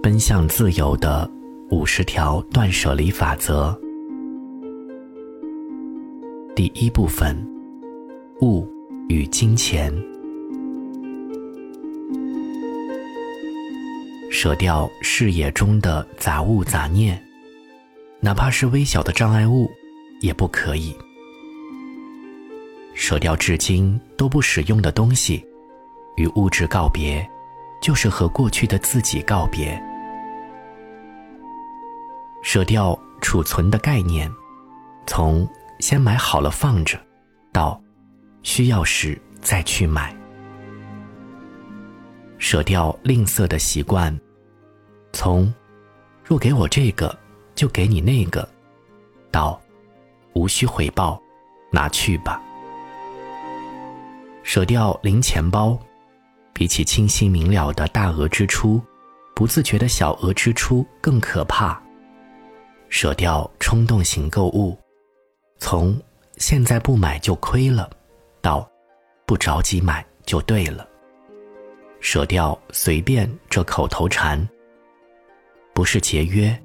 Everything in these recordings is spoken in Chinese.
奔向自由的五十条断舍离法则。第一部分：物与金钱。舍掉视野中的杂物杂念，哪怕是微小的障碍物，也不可以。舍掉至今都不使用的东西，与物质告别，就是和过去的自己告别。舍掉储存的概念，从先买好了放着，到需要时再去买。舍掉吝啬的习惯，从若给我这个，就给你那个，到无需回报，拿去吧。舍掉零钱包，比起清晰明了的大额支出，不自觉的小额支出更可怕。舍掉冲动型购物，从现在不买就亏了，到不着急买就对了。舍掉“随便”这口头禅，不是节约，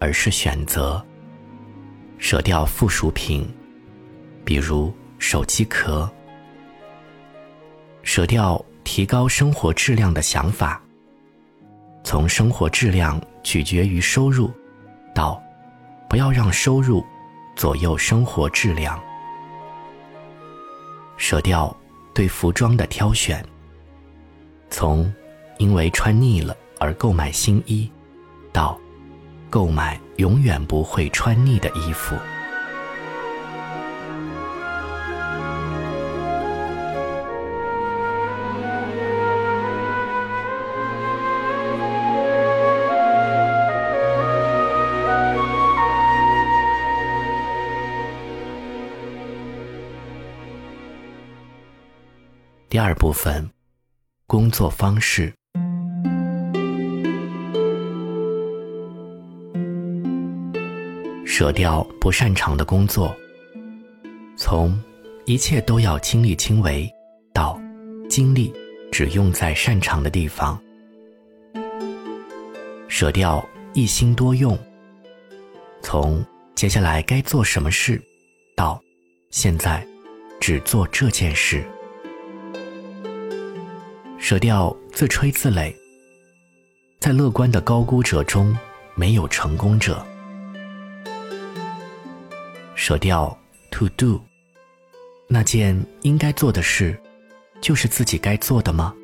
而是选择。舍掉附属品，比如手机壳。舍掉提高生活质量的想法，从生活质量取决于收入，到不要让收入左右生活质量。舍掉对服装的挑选。从因为穿腻了而购买新衣，到购买永远不会穿腻的衣服。第二部分。工作方式，舍掉不擅长的工作，从一切都要亲力亲为，到精力只用在擅长的地方；舍掉一心多用，从接下来该做什么事，到现在只做这件事。舍掉自吹自擂，在乐观的高估者中，没有成功者。舍掉 to do，那件应该做的事，就是自己该做的吗？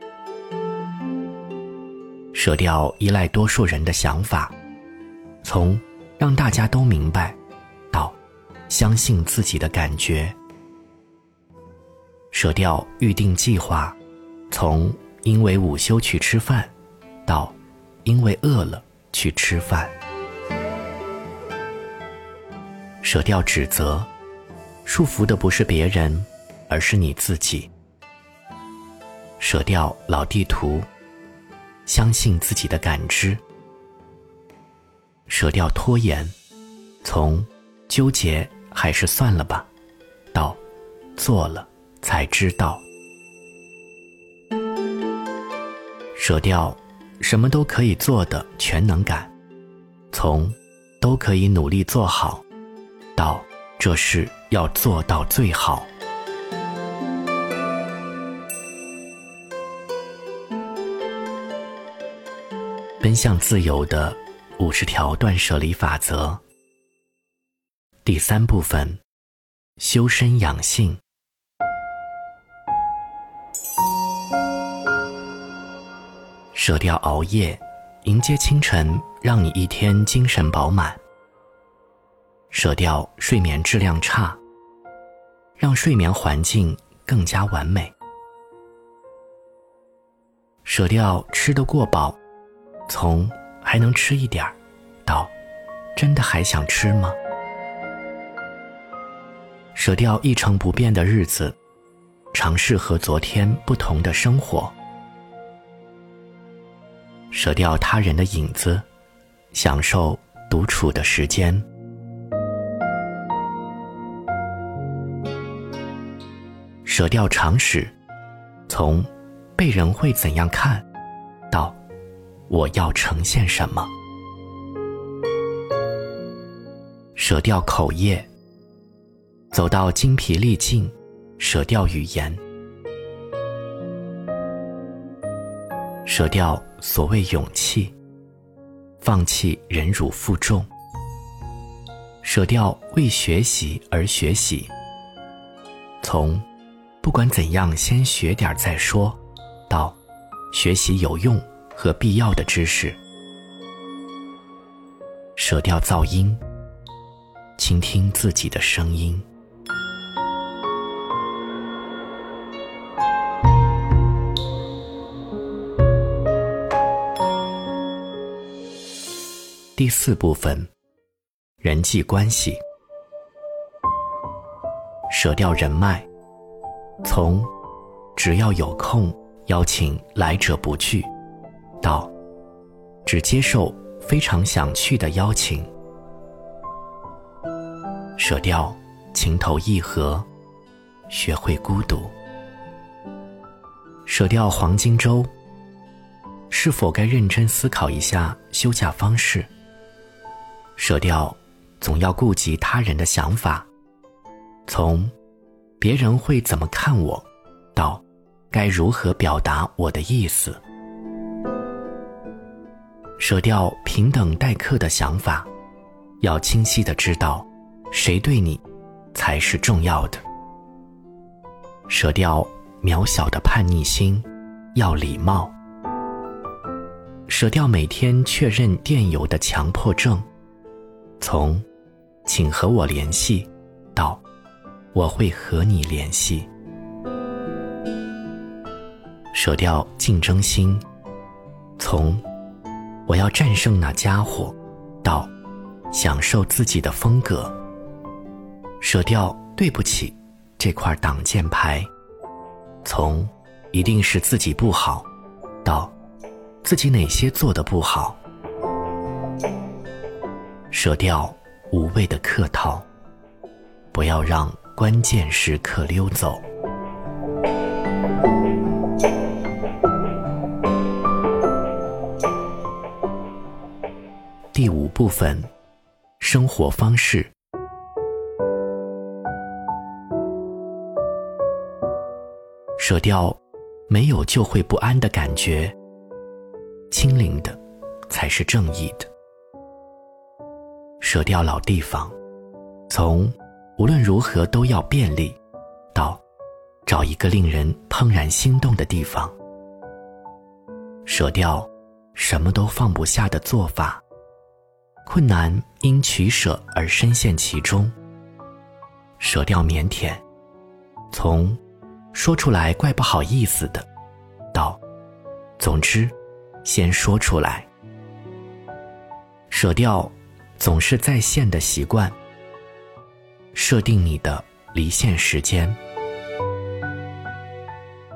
舍掉依赖多数人的想法，从让大家都明白，到相信自己的感觉。舍掉预定计划，从。因为午休去吃饭，到因为饿了去吃饭。舍掉指责，束缚的不是别人，而是你自己。舍掉老地图，相信自己的感知。舍掉拖延，从纠结还是算了吧，到做了才知道。舍掉什么都可以做的全能感，从都可以努力做好，到这事要做到最好。奔向自由的五十条断舍离法则，第三部分：修身养性。舍掉熬夜，迎接清晨，让你一天精神饱满。舍掉睡眠质量差，让睡眠环境更加完美。舍掉吃得过饱，从还能吃一点儿，到真的还想吃吗？舍掉一成不变的日子，尝试和昨天不同的生活。舍掉他人的影子，享受独处的时间；舍掉常识，从被人会怎样看，到我要呈现什么。舍掉口业，走到精疲力尽，舍掉语言，舍掉所谓勇气，放弃忍辱负重，舍掉为学习而学习，从不管怎样先学点再说，到学习有用和必要的知识，舍掉噪音。倾听自己的声音。第四部分，人际关系，舍掉人脉，从只要有空邀请来者不拒，到只接受非常想去的邀请。舍掉情投意合，学会孤独；舍掉黄金周，是否该认真思考一下休假方式？舍掉总要顾及他人的想法，从别人会怎么看我，到该如何表达我的意思？舍掉平等待客的想法，要清晰的知道。谁对你，才是重要的。舍掉渺小的叛逆心，要礼貌。舍掉每天确认电邮的强迫症，从“请和我联系”到“我会和你联系”。舍掉竞争心，从“我要战胜那家伙”到“享受自己的风格”。舍掉对不起这块挡箭牌，从一定是自己不好，到自己哪些做的不好。舍掉无谓的客套，不要让关键时刻溜走。第五部分，生活方式。舍掉没有就会不安的感觉，清零的才是正义的。舍掉老地方，从无论如何都要便利，到找一个令人怦然心动的地方。舍掉什么都放不下的做法，困难因取舍而深陷其中。舍掉腼腆，从。说出来怪不好意思的，到，总之，先说出来。舍掉总是在线的习惯，设定你的离线时间。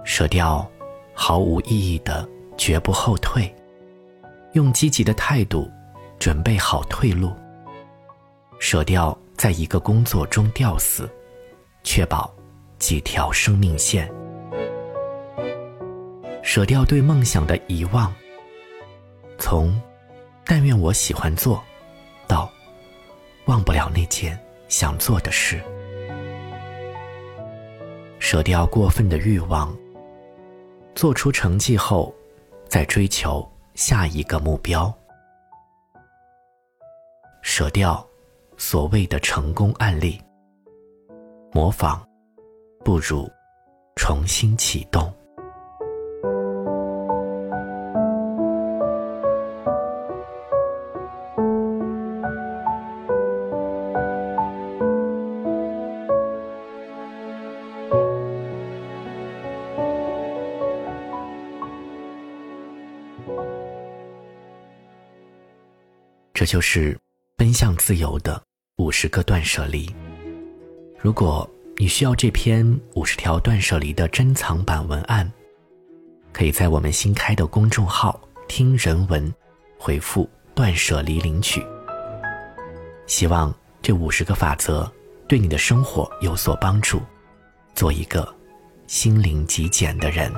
舍掉毫无意义的绝不后退，用积极的态度准备好退路。舍掉在一个工作中吊死，确保。几条生命线，舍掉对梦想的遗忘。从“但愿我喜欢做”“忘不了那件想做的事”，舍掉过分的欲望。做出成绩后，再追求下一个目标。舍掉所谓的成功案例，模仿。不如重新启动。这就是奔向自由的五十个断舍离。如果。你需要这篇五十条断舍离的珍藏版文案，可以在我们新开的公众号“听人文”回复“断舍离”领取。希望这五十个法则对你的生活有所帮助，做一个心灵极简的人。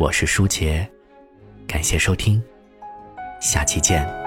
我是舒杰。感谢收听，下期见。